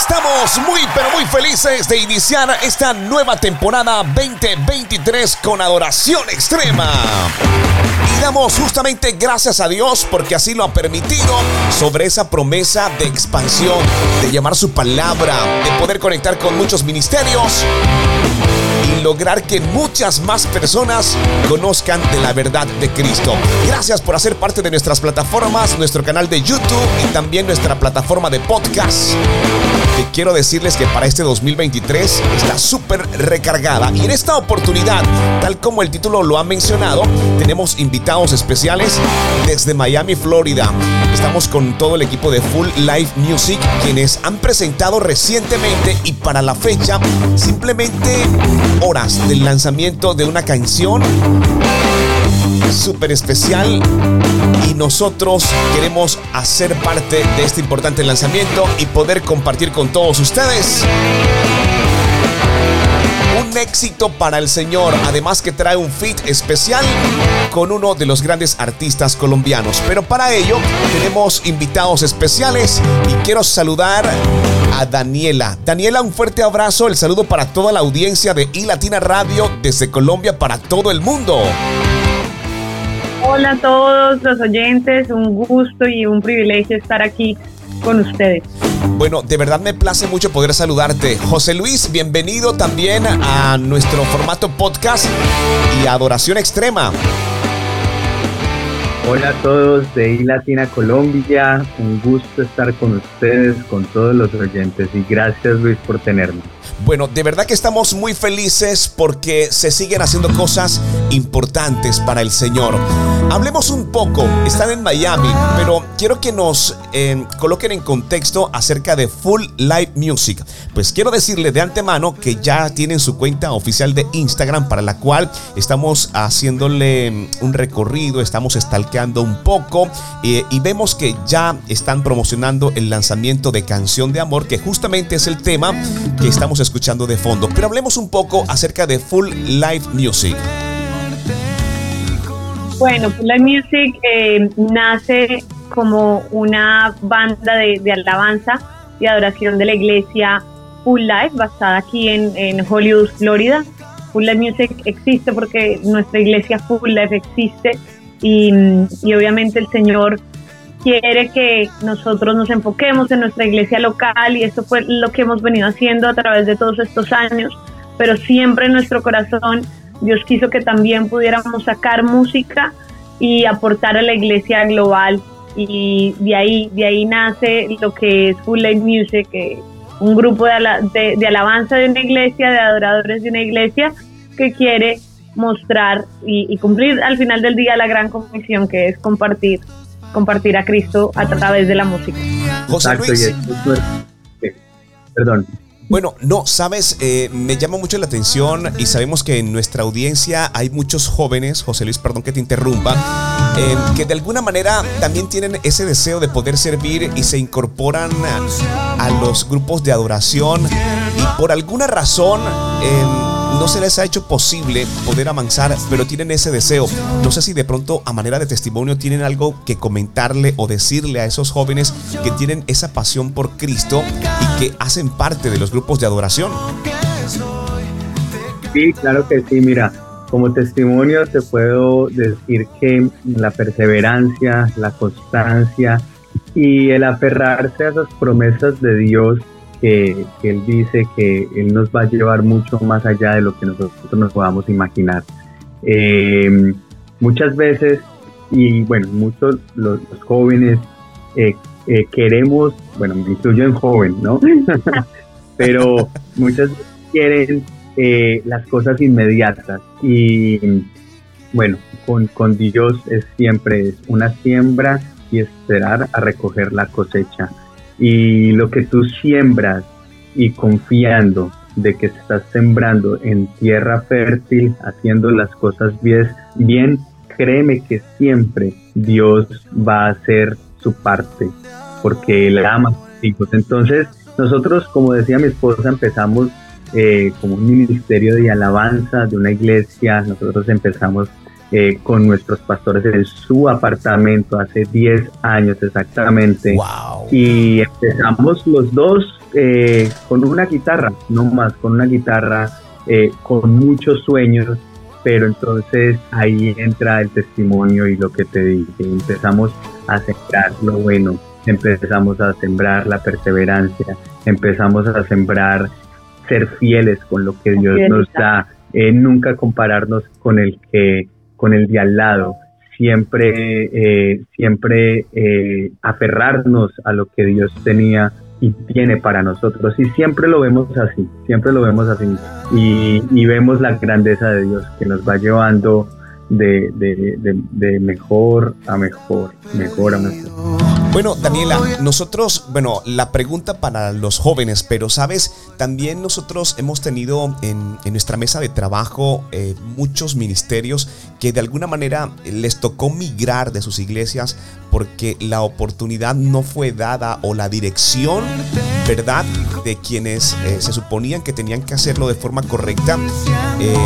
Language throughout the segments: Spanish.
Estamos muy pero muy felices de iniciar esta nueva temporada 2023 con adoración extrema. Y damos justamente gracias a Dios porque así lo ha permitido sobre esa promesa de expansión, de llamar su palabra, de poder conectar con muchos ministerios y lograr que muchas más personas conozcan de la verdad de Cristo. Gracias por hacer parte de nuestras plataformas, nuestro canal de YouTube y también nuestra plataforma de podcast. Que quiero decirles que para este 2023 está súper recargada y en esta oportunidad, tal como el título lo ha mencionado, tenemos invitados especiales desde Miami, Florida. Estamos con todo el equipo de Full Live Music, quienes han presentado recientemente y para la fecha simplemente horas del lanzamiento de una canción súper especial y nosotros queremos hacer parte de este importante lanzamiento y poder compartir con todos ustedes un éxito para el Señor, además que trae un fit especial con uno de los grandes artistas colombianos. Pero para ello tenemos invitados especiales y quiero saludar a Daniela. Daniela, un fuerte abrazo, el saludo para toda la audiencia de iLatina Radio desde Colombia para todo el mundo. Hola a todos los oyentes, un gusto y un privilegio estar aquí con ustedes. Bueno, de verdad me place mucho poder saludarte. José Luis, bienvenido también a nuestro formato podcast y Adoración Extrema. Hola a todos de iLatina Colombia, un gusto estar con ustedes, con todos los oyentes y gracias Luis por tenerme. Bueno, de verdad que estamos muy felices porque se siguen haciendo cosas importantes para el Señor. Hablemos un poco, están en Miami, pero quiero que nos eh, coloquen en contexto acerca de Full Live Music. Pues quiero decirle de antemano que ya tienen su cuenta oficial de Instagram para la cual estamos haciéndole un recorrido, estamos stalkeando un poco eh, y vemos que ya están promocionando el lanzamiento de Canción de Amor, que justamente es el tema que estamos escuchando de fondo. Pero hablemos un poco acerca de Full Live Music. Bueno, Full Live Music eh, nace como una banda de, alabanza y adoración de la iglesia Full Life, basada aquí en, Hollywood, Florida. Full Life Music existe porque nuestra iglesia Full Life existe y, y obviamente el Señor quiere que nosotros nos enfoquemos en nuestra iglesia local y eso fue lo que hemos venido haciendo a través de todos estos años, pero siempre en nuestro corazón Dios quiso que también pudiéramos sacar música y aportar a la iglesia global. Y de ahí, de ahí nace lo que es Full Light Music, un grupo de, de, alabanza de una iglesia, de adoradores de una iglesia que quiere mostrar y, y cumplir al final del día la gran comisión que es compartir compartir a Cristo a través de la música. José Luis. Perdón. Bueno, no, sabes, eh, me llama mucho la atención y sabemos que en nuestra audiencia hay muchos jóvenes, José Luis, perdón que te interrumpa, eh, que de alguna manera también tienen ese deseo de poder servir y se incorporan a, los grupos de adoración y por alguna razón... Eh, no se les ha hecho posible poder avanzar, pero tienen ese deseo. No sé si de pronto a manera de testimonio tienen algo que comentarle o decirle a esos jóvenes que tienen esa pasión por Cristo y que hacen parte de los grupos de adoración. Sí, claro que sí, mira. Como testimonio te puedo decir que la perseverancia, la constancia y el aferrarse a esas promesas de Dios que, Él dice que Él nos va a llevar mucho más allá de lo que nosotros nos podamos imaginar. Eh, muchas veces, y bueno, muchos los, jóvenes eh, eh, queremos, bueno, me incluyo en joven, ¿no? Pero muchas veces quieren las cosas inmediatas y bueno, con, con Dios es siempre una siembra y esperar a recoger la cosecha y lo que tú siembras y confiando de que estás sembrando en tierra fértil, haciendo las cosas bien, bien, créeme que siempre Dios va a hacer su parte, porque Él ama a sus hijos. Entonces, nosotros, como decía mi esposa, empezamos eh, como un ministerio de alabanza de una iglesia, nosotros empezamos eh, con nuestros pastores en su apartamento hace 10 años exactamente. Y empezamos los dos eh, con una guitarra, no más, con una guitarra, eh, con muchos sueños, pero entonces ahí entra el testimonio y lo que te dije, empezamos a sembrar lo bueno, empezamos a sembrar la perseverancia, empezamos a sembrar ser fieles con lo que Dios nos da, nunca compararnos con el que con el de al lado, siempre, eh, siempre eh, aferrarnos a lo que Dios tenía y tiene para nosotros. Y siempre lo vemos así, siempre lo vemos así. Y, vemos la grandeza de Dios que nos va llevando de, de, de, mejor a mejor, mejor a mejor. Bueno, Daniela, nosotros, bueno, la pregunta para los jóvenes, pero sabes, también nosotros hemos tenido en, nuestra mesa de trabajo eh, muchos ministerios que de alguna manera les tocó migrar de sus iglesias porque la oportunidad no fue dada o la dirección, ¿verdad?, de quienes eh, se suponían que tenían que hacerlo de forma correcta, eh,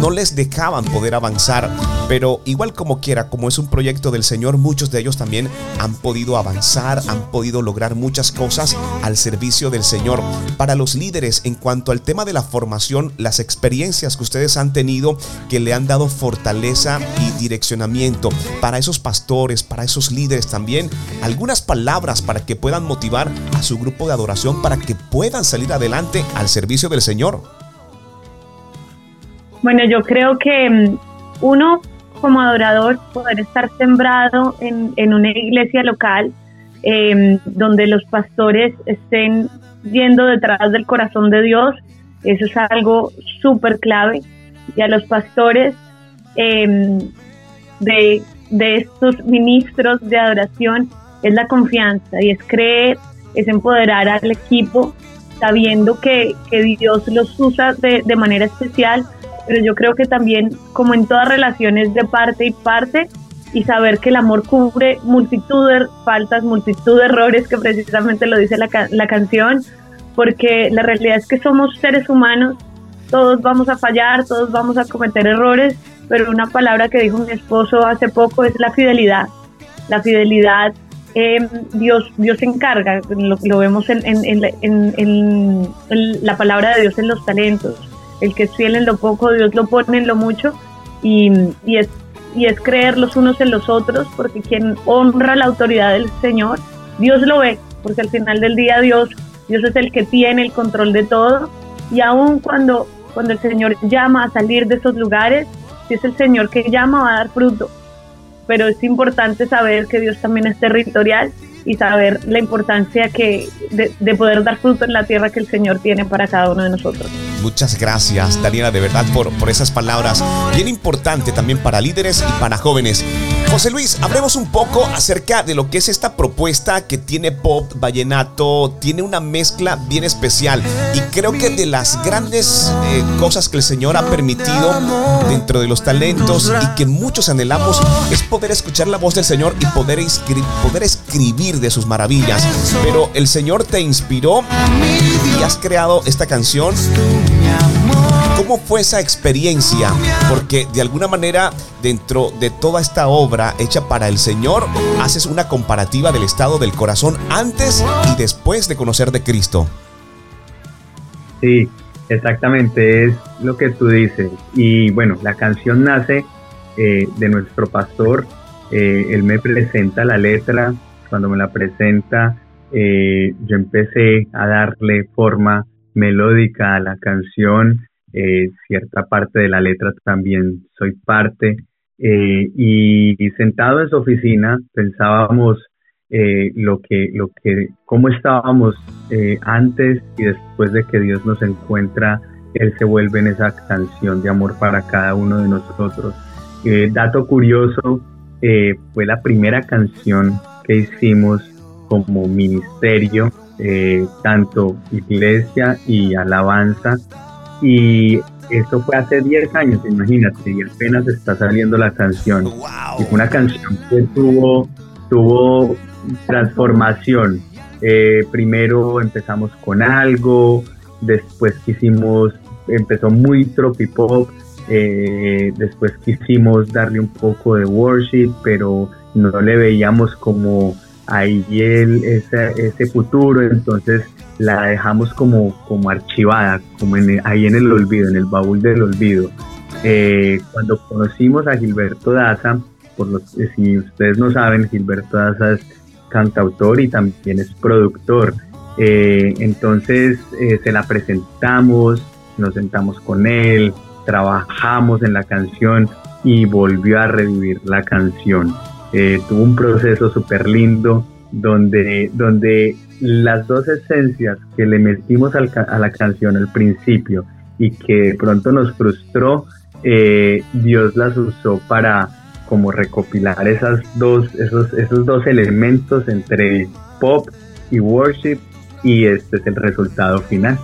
no les dejaban poder avanzar. Pero igual como quiera, como es un proyecto del Señor, muchos de ellos también han podido avanzar, han podido lograr muchas cosas al servicio del Señor. Para los líderes, en cuanto al tema de la formación, las experiencias que ustedes han tenido que le han dado fortaleza y direccionamiento para esos pastores, para esos líderes también, algunas palabras para que puedan motivar a su grupo de adoración para que puedan salir adelante al servicio del Señor. Bueno, yo creo que mm, uno como adorador poder estar sembrado en, en una iglesia local em, donde los pastores estén yendo detrás del corazón de Dios, eso es algo súper clave. Y a los pastores em, de, de estos ministros de adoración es la confianza y es creer, es empoderar al equipo sabiendo que, que Dios los usa de, de manera especial pero yo creo que también, como en todas relaciones de parte y parte, y saber que el amor cubre multitud de faltas, multitud de errores, que precisamente lo dice la, la canción, porque la realidad es que somos seres humanos, todos vamos a fallar, todos vamos a cometer errores, pero una palabra que dijo mi esposo hace poco es la fidelidad. La fidelidad, eh, Dios, Dios se encarga, lo, lo vemos en, en, en, en, la palabra de Dios en los talentos el que es fiel en lo poco, Dios lo pone en lo mucho y, es, y es creer los unos en los otros, porque quien honra la autoridad del Señor, Dios lo ve, porque al final del día Dios, Dios es el que tiene el control de todo y aun cuando, cuando el Señor llama a salir de esos lugares, si es el Señor que llama va a dar fruto, pero es importante saber que Dios también es territorial y saber la importancia que de, de poder dar fruto en la tierra que el Señor tiene para cada uno de nosotros. Muchas gracias, Daniela, de verdad, por, por esas palabras. Bien importante también para líderes y para jóvenes. José Luis, hablemos un poco acerca de lo que es esta propuesta que tiene pop, vallenato, tiene una mezcla bien especial y creo que de las grandes eh, cosas que el Señor ha permitido dentro de los talentos y que muchos anhelamos es poder escuchar la voz del Señor y poder, poder escribir de sus maravillas. Pero el Señor te inspiró y has creado esta canción ¿Cómo fue esa experiencia? Porque de alguna manera dentro de toda esta obra hecha para el Señor, haces una comparativa del estado del corazón antes y después de conocer de Cristo. Sí, exactamente, es lo que tú dices. Y bueno, la canción nace eh, de nuestro pastor, eh, él me presenta la letra, cuando me la presenta, eh, yo empecé a darle forma melódica a la canción, eh, cierta parte de la letra también soy parte. Eh, y, sentado en su oficina pensábamos lo que, lo que, cómo estábamos antes y después de que Dios nos encuentra, Él se vuelve en esa canción de amor para cada uno de nosotros. dato curioso, fue la primera canción que hicimos como ministerio eh, tanto iglesia y alabanza. Y esto fue hace 10 años, imagínate, y apenas está saliendo la canción. Y fue una canción que tuvo, tuvo transformación. Eh, primero empezamos con algo, después hicimos, empezó muy tropipop eh, después quisimos darle un poco de worship, pero no le veíamos como ahí el, ese, ese futuro, entonces la dejamos como, como archivada, como ahí en el olvido, en el baúl del olvido. Eh, cuando conocimos a Gilberto Daza, por si ustedes no saben, Gilberto Daza es cantautor y también es productor. Eh, entonces se la presentamos, nos sentamos con él, trabajamos en la canción y volvió a revivir la canción. Eh, tuvo un proceso súper lindo donde, donde las dos esencias que le metimos a la canción al principio y que de pronto nos frustró, eh, Dios las usó para como recopilar esas dos, esos, esos dos elementos entre pop y worship y este es el resultado final.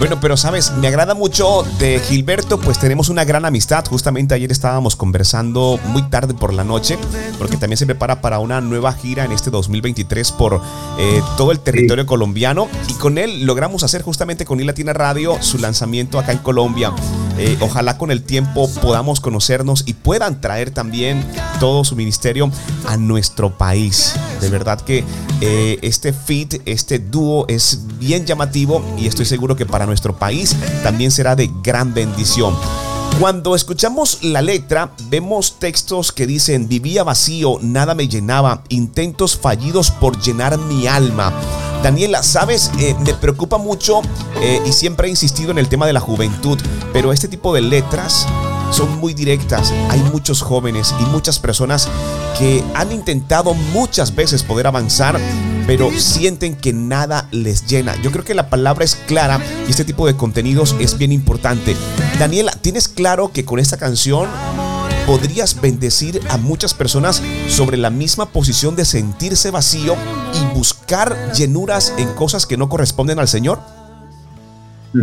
Bueno, pero sabes, me agrada mucho de Gilberto, pues tenemos una gran amistad. Justamente ayer estábamos conversando muy tarde por la noche, porque también se prepara para una nueva gira en este 2023 por eh, todo el territorio colombiano. Y con él logramos hacer justamente con Latina Radio su lanzamiento acá en Colombia. Eh, ojalá con el tiempo podamos conocernos y puedan traer también todo su ministerio a nuestro país. De verdad que eh, este fit, este dúo es bien llamativo y estoy seguro que para nuestro país también será de gran bendición. Cuando escuchamos la letra, vemos textos que dicen, vivía vacío, nada me llenaba, intentos fallidos por llenar mi alma. Daniela, sabes, eh, me preocupa mucho eh, y siempre he insistido en el tema de la juventud, pero este tipo de letras son muy directas. Hay muchos jóvenes y muchas personas que han intentado muchas veces poder avanzar, pero sienten que nada les llena. Yo creo que la palabra es clara y este tipo de contenidos es bien importante. Daniela, ¿tienes claro que con esta canción podrías bendecir a muchas personas sobre la misma posición de sentirse vacío y buscar llenuras en cosas que no corresponden al Señor?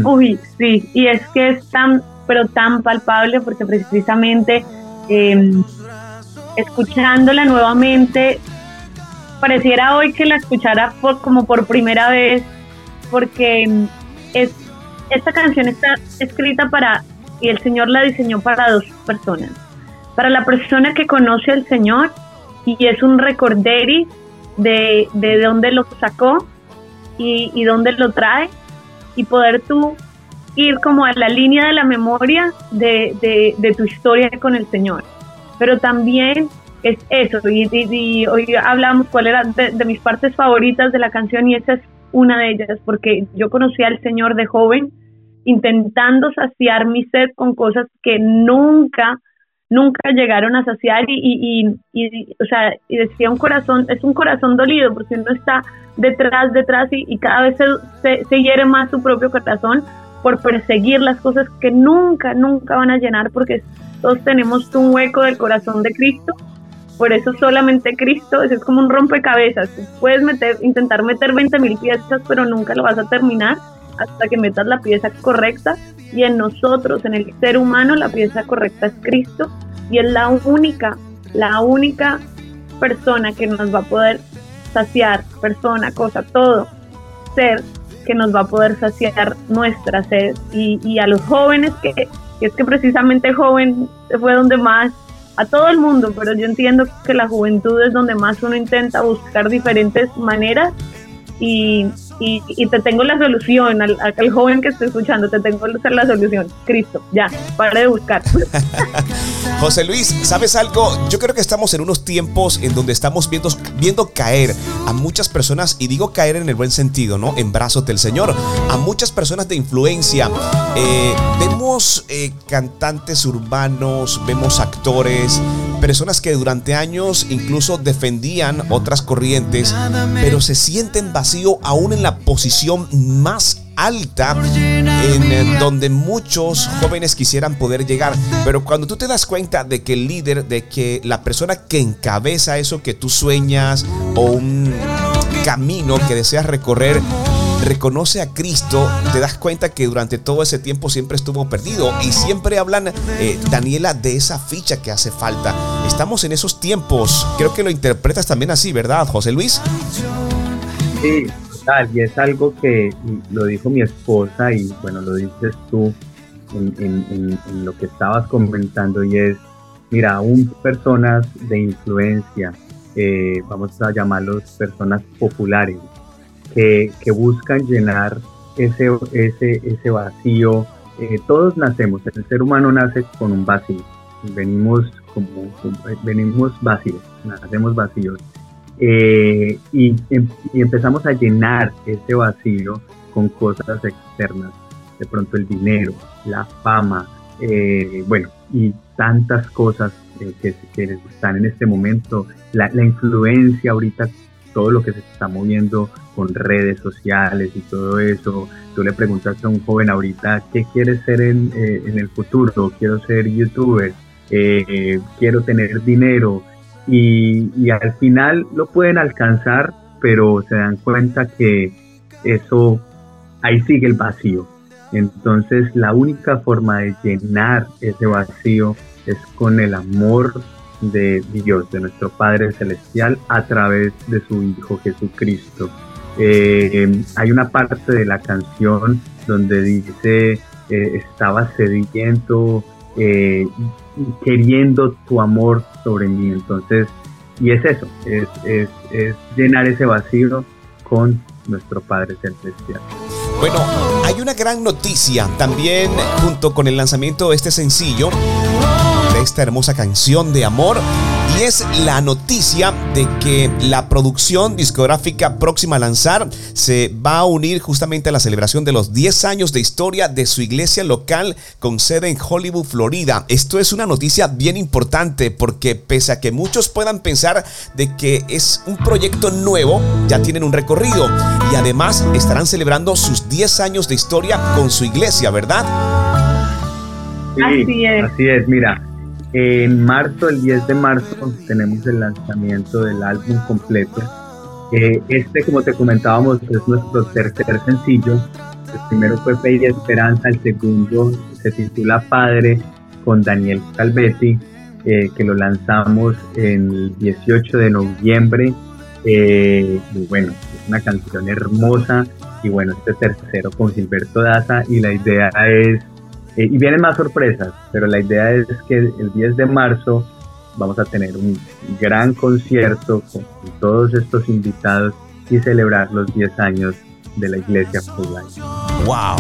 Uy, sí, y es que es tan pero tan palpable porque precisamente em, escuchándola nuevamente, pareciera hoy que la escuchara como por primera vez, porque em, es, esta canción está escrita para, y el Señor la diseñó para dos personas. Para la persona que conoce al Señor y es un recorderi de, de dónde lo sacó y, y dónde lo trae, y poder tú ir como a la línea de la memoria de, de, tu historia con el Señor. Pero también es eso, y, hoy hablamos cuál era de, mis partes favoritas de la canción y esa es una de ellas, porque yo conocí al Señor de joven intentando saciar mi sed con cosas que nunca, nunca llegaron a saciar y, y, o sea, y decía un corazón, es un corazón dolido porque uno está detrás, detrás y, cada vez se, se, se hiere más su propio corazón por perseguir las cosas que nunca, nunca van a llenar porque todos tenemos un hueco del corazón de Cristo. Por eso solamente Cristo es como un rompecabezas. Puedes meter, intentar meter 20 mil piezas, pero nunca lo vas a terminar hasta que metas la pieza correcta. Y en nosotros, en el ser humano, la pieza correcta es Cristo. Y es la única, la única persona que nos va a poder saciar, persona, cosa, todo, ser que nos va a poder saciar nuestra sed y, a los jóvenes que, es que precisamente joven fue donde más a todo el mundo, pero yo entiendo que la juventud es donde más uno intenta buscar diferentes maneras y, y, te tengo la solución, al, al, joven que esté escuchando, te tengo la solución. Cristo, ya, para de buscar. José Luis, ¿sabes algo? Yo creo que estamos en unos tiempos en donde estamos viendo, viendo caer a muchas personas, y digo caer en el buen sentido, ¿no? En brazos del Señor, a muchas personas de influencia. Eh, vemos eh, cantantes urbanos, vemos actores, personas que durante años incluso defendían otras corrientes, pero se sienten vacío aún en la posición más alta en donde muchos jóvenes quisieran poder llegar. Pero cuando tú te das cuenta de que el líder, de que la persona que encabeza eso que tú sueñas o un camino que deseas recorrer, reconoce a Cristo, te das cuenta que durante todo ese tiempo siempre estuvo perdido. Y siempre hablan, eh, Daniela, de esa ficha que hace falta. Estamos en esos tiempos. Creo que lo interpretas también así, ¿verdad, José Luis? Sí, y es algo que lo dijo mi esposa y bueno, lo dices tú, en, lo que estabas comentando y es, mira, aún personas de influencia, eh, vamos a llamarlos personas populares, que, que buscan llenar ese, ese, ese vacío. Eh, todos nacemos, el ser humano nace con un vacío, venimos como, venimos vacíos, nacemos vacíos. Eh, y, em, y, empezamos a llenar ese vacío con cosas externas, de pronto el dinero, la fama, eh, bueno, y tantas cosas que, que, están en este momento, la, la influencia ahorita todo lo que se está moviendo con redes sociales y todo eso. Tú le preguntas a un joven ahorita, ¿qué quieres ser en, eh, en el futuro? Quiero ser youtuber, eh, quiero tener dinero. Y, y, al final lo pueden alcanzar, pero se dan cuenta que eso, ahí sigue el vacío. Entonces la única forma de llenar ese vacío es con el amor de Dios, de nuestro Padre Celestial, a través de su Hijo Jesucristo. Eh, hay una parte de la canción donde dice, eh, estaba sediento, eh, queriendo tu amor sobre mí. Entonces, y es eso, es, es, llenar ese vacío con nuestro Padre Celestial. Bueno, hay una gran noticia también junto con el lanzamiento de este sencillo esta hermosa canción de amor y es la noticia de que la producción discográfica próxima a lanzar se va a unir justamente a la celebración de los 10 años de historia de su iglesia local con sede en Hollywood, Florida. Esto es una noticia bien importante porque pese a que muchos puedan pensar de que es un proyecto nuevo, ya tienen un recorrido y además estarán celebrando sus 10 años de historia con su iglesia, ¿verdad? así es. Así es, mira, en marzo, el 10 de marzo, tenemos el lanzamiento del álbum completo. Eh, este, como te comentábamos, es nuestro tercer sencillo. El primero fue Fe y Esperanza, el segundo se titula Padre con Daniel Calvetti, eh, que lo lanzamos el 18 de noviembre. Eh, y bueno, es una canción hermosa. Y bueno, este tercero con Gilberto Daza. Y la idea es eh, y vienen más sorpresas, pero la idea es que el 10 de marzo vamos a tener un gran concierto con todos estos invitados y celebrar los 10 años de la iglesia Life. ¡Wow!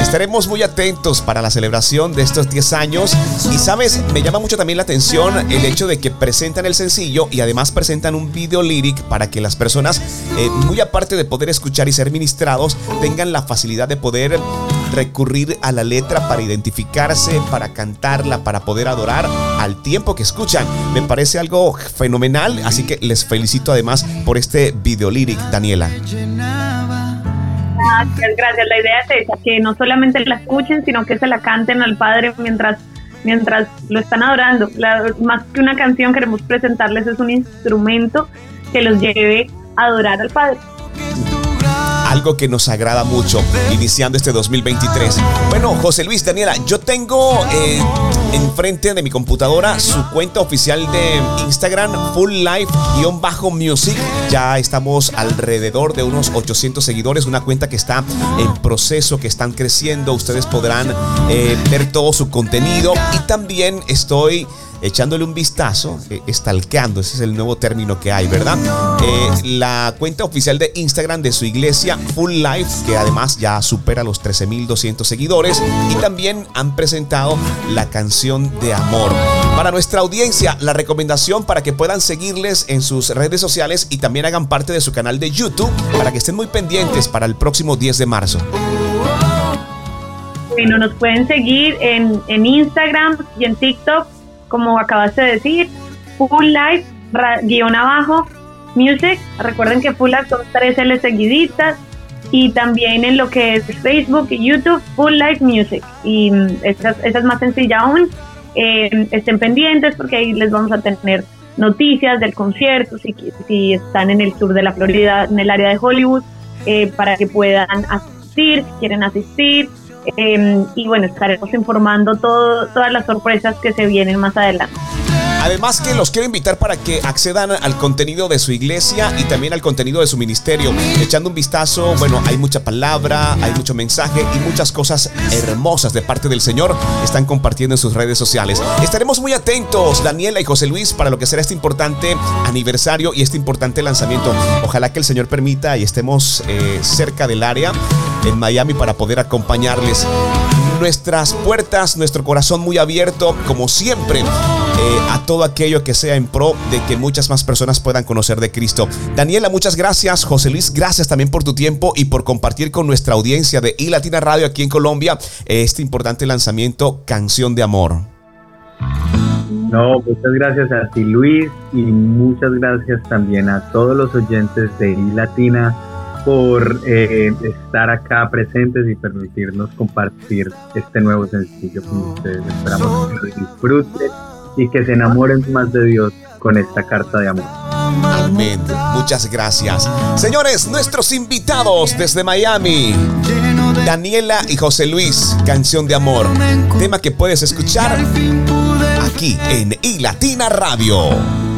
Estaremos muy atentos para la celebración de estos 10 años y sabes, me llama mucho también la atención el hecho de que presentan el sencillo y además presentan un video lyric para que las personas, eh, muy aparte de poder escuchar y ser ministrados, tengan la facilidad de poder recurrir a la letra para identificarse, para cantarla, para poder adorar al tiempo que escuchan. Me parece algo fenomenal, así que les felicito además por este video lyric, Daniela. Gracias, gracias. La idea es esa, que no solamente la escuchen, sino que se la canten al Padre mientras mientras lo están adorando. más que una canción queremos presentarles es un instrumento que los lleve a adorar al Padre algo que nos agrada mucho iniciando este 2023. Bueno, José Luis, Daniela, yo tengo eh, enfrente de mi computadora su cuenta oficial de Instagram, Full Life-Music. Ya estamos alrededor de unos 800 seguidores, una cuenta que está en proceso, que están creciendo. Ustedes podrán eh, ver todo su contenido y también estoy echándole un vistazo, eh, estalqueando, ese es el nuevo término que hay, ¿verdad? Eh, la cuenta oficial de Instagram de su iglesia, Full Life, que además ya supera los 13.200 seguidores, y también han presentado la canción de amor. Para nuestra audiencia, la recomendación para que puedan seguirles en sus redes sociales y también hagan parte de su canal de YouTube para que estén muy pendientes para el próximo 10 de marzo. Bueno, nos pueden seguir en, en Instagram y en TikTok como acabaste de decir, Full Life, guion abajo, Music. Recuerden que Full Life son tres L seguiditas. Y también en lo que es Facebook y YouTube, Full Life Music. Y mm, esa, es más sencilla aún. Eh, estén pendientes porque ahí les vamos a tener noticias del concierto, si, si están en el sur de la Florida, en el área de Hollywood, eh, para que puedan asistir, si quieren asistir. Em, y bueno, estaremos informando todas las sorpresas que se vienen más adelante. Además que los quiero invitar para que accedan al contenido de su iglesia y también al contenido de su ministerio. Echando un vistazo, bueno, hay mucha palabra, hay mucho mensaje y muchas cosas hermosas de parte del Señor están compartiendo en sus redes sociales. Estaremos muy atentos, Daniela y José Luis, para lo que será este importante aniversario y este importante lanzamiento. Ojalá que el Señor permita y estemos eh, cerca del área en Miami para poder acompañarles. Nuestras puertas, nuestro corazón muy abierto, como siempre, eh, a todo aquello que sea en pro de que muchas más personas puedan conocer de Cristo. Daniela, muchas gracias. José Luis, gracias también por tu tiempo y por compartir con nuestra audiencia de iLatina Radio aquí en Colombia este importante lanzamiento Canción de Amor. No, muchas gracias a ti Luis y muchas gracias también a todos los oyentes de iLatina por eh, estar acá presentes y permitirnos compartir este nuevo sencillo con ustedes. Esperamos que lo disfruten y que se enamoren más de Dios con esta carta de amor. Amén. Muchas gracias. Señores, nuestros invitados desde Miami. Daniela y José Luis, canción de amor. Tema que puedes escuchar aquí en iLatina Radio.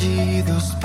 Fallidos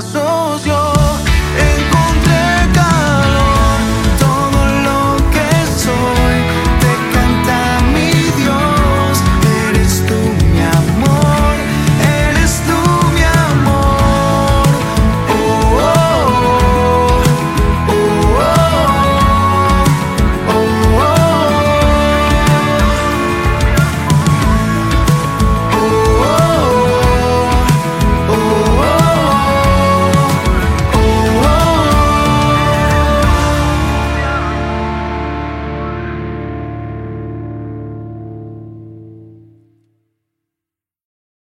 canción,